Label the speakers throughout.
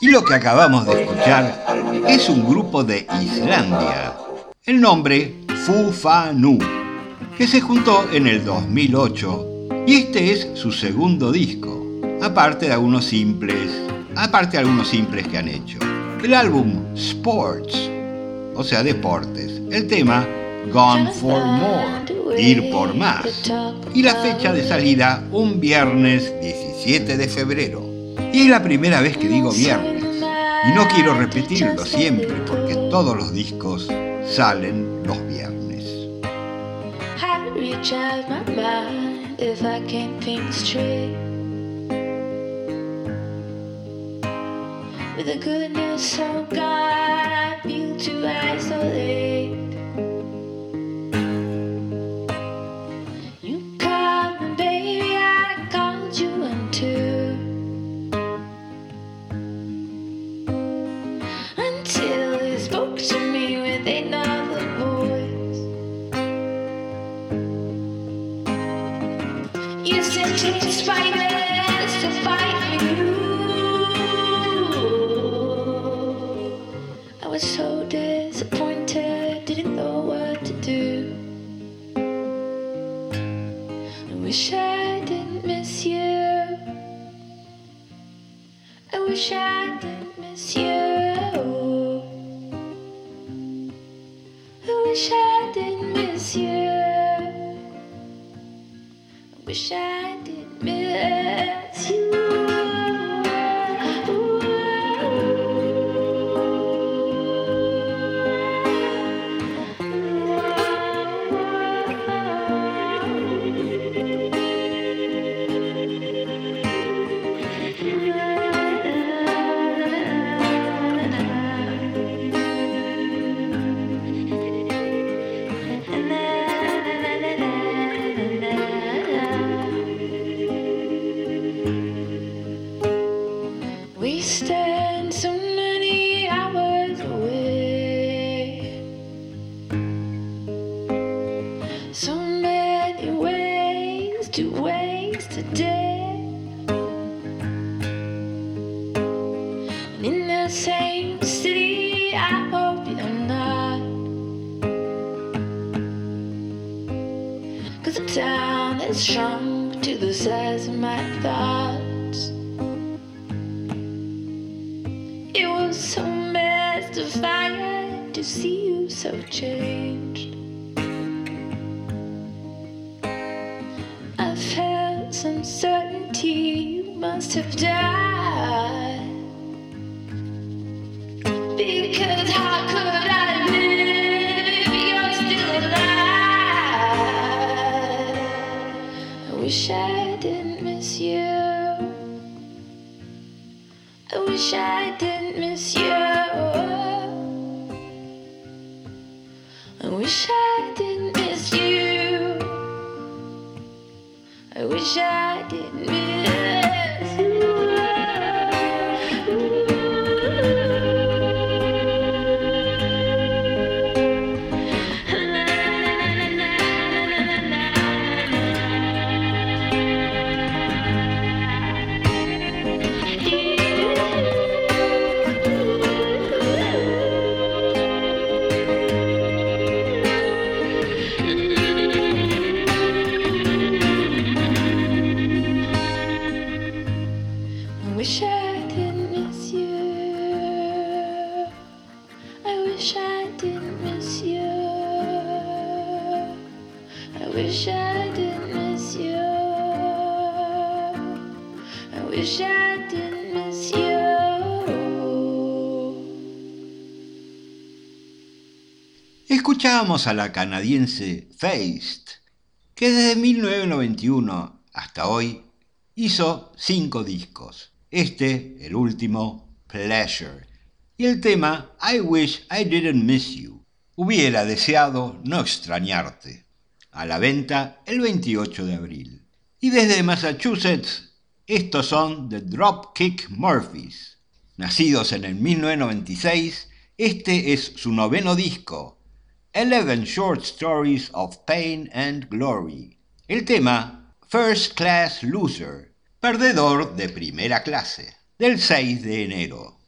Speaker 1: Y lo que acabamos de escuchar es un grupo de Islandia. El nombre Fufanu, que se juntó en el 2008 y este es su segundo disco, aparte de algunos simples, aparte de algunos simples que han hecho. El álbum Sports, o sea, deportes. El tema Gone for More, ir por más. Y la fecha de salida un viernes 17 de febrero. Y es la primera vez que digo viernes. Y no quiero repetirlo siempre porque todos los discos salen los viernes. With God, so mystified to see you so changed. I felt some certainty you must have died. Because how could I? I wish I didn't miss you. I wish I. Escuchábamos a la canadiense Feist, que desde 1991 hasta hoy hizo cinco discos. Este, el último, Pleasure, y el tema I Wish I Didn't Miss You. Hubiera deseado no extrañarte. A la venta el 28 de abril. Y desde Massachusetts, estos son The Dropkick Murphys. Nacidos en el 1996, este es su noveno disco, Eleven Short Stories of Pain and Glory. El tema, First Class Loser, perdedor de primera clase, del 6 de enero.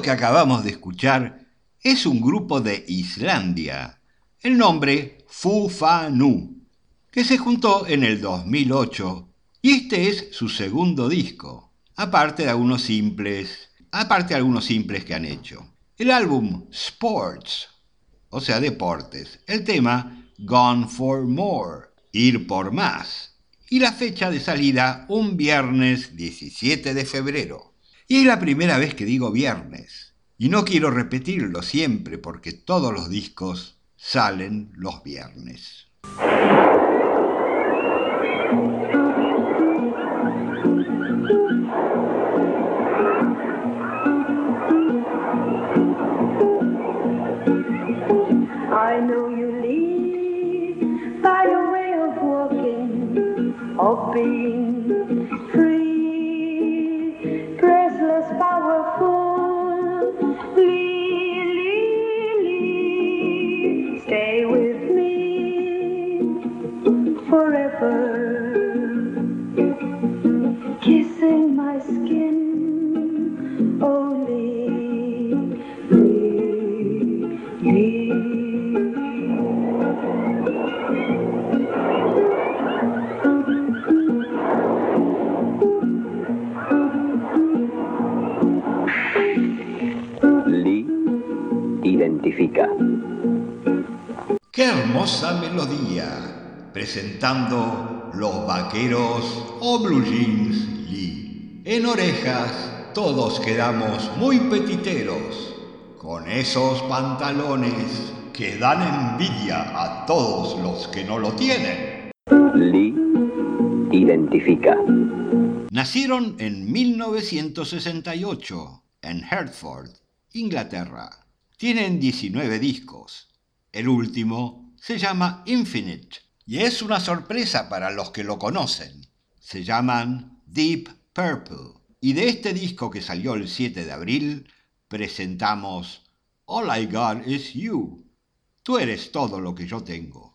Speaker 2: Lo que acabamos de escuchar es un grupo de Islandia, el nombre Fufanu, que se juntó en el 2008 y este es su segundo disco, aparte de algunos simples, aparte de algunos simples que han hecho. El álbum Sports, o sea, deportes, el tema Gone for More, ir por más, y la fecha de salida un viernes 17 de febrero. Y es la primera vez que digo viernes, y no quiero repetirlo siempre porque todos los discos salen los viernes.
Speaker 3: Identifica.
Speaker 2: Qué hermosa melodía, presentando los vaqueros o blue jeans Lee. En orejas todos quedamos muy petiteros, con esos pantalones que dan envidia a todos los que no lo tienen.
Speaker 3: Lee identifica.
Speaker 2: Nacieron en 1968 en Hertford, Inglaterra. Tienen 19 discos. El último se llama Infinite y es una sorpresa para los que lo conocen. Se llaman Deep Purple y de este disco que salió el 7 de abril presentamos All I Got Is You. Tú eres todo lo que yo tengo.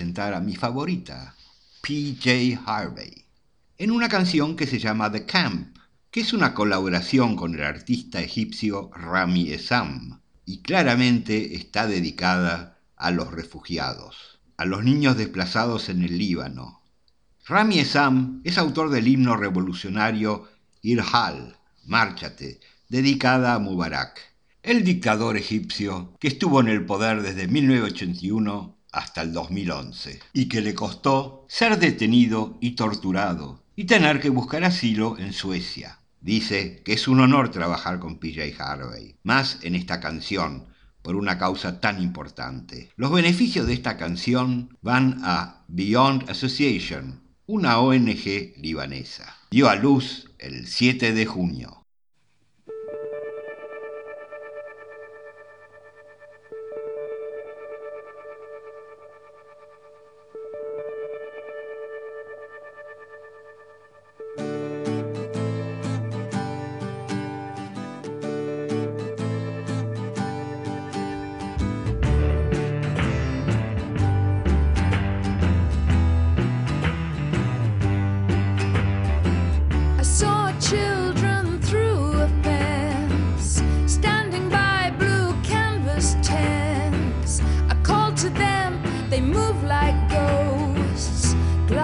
Speaker 2: Presentar a mi favorita, PJ Harvey, en una canción que se llama The Camp, que es una colaboración con el artista egipcio Rami Esam, y claramente está dedicada a los refugiados, a los niños desplazados en el Líbano. Rami Esam es autor del himno revolucionario Irhal, Márchate, dedicada a Mubarak, el dictador egipcio que estuvo en el poder desde 1981 hasta el 2011 y que le costó ser detenido y torturado y tener que buscar asilo en Suecia. Dice que es un honor trabajar con PJ Harvey, más en esta canción, por una causa tan importante. Los beneficios de esta canción van a Beyond Association, una ONG libanesa. Dio a luz el 7 de junio.
Speaker 1: The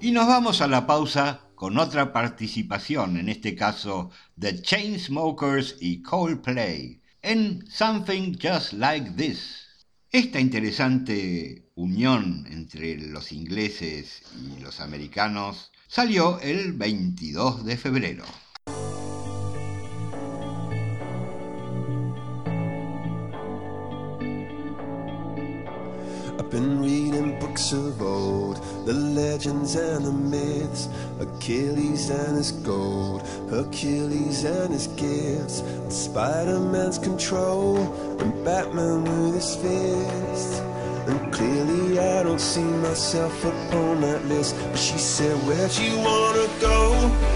Speaker 2: Y nos vamos a la pausa con otra participación, en este caso de Chainsmokers y Coldplay, en Something Just Like This. Esta interesante unión entre los ingleses y los americanos salió el 22 de febrero.
Speaker 4: Books of old, the legends and the myths, Achilles and his gold, Hercules and his gifts, Spider Man's control, and Batman with his fist. And clearly I don't see myself upon that list. But she said, Where'd you wanna go?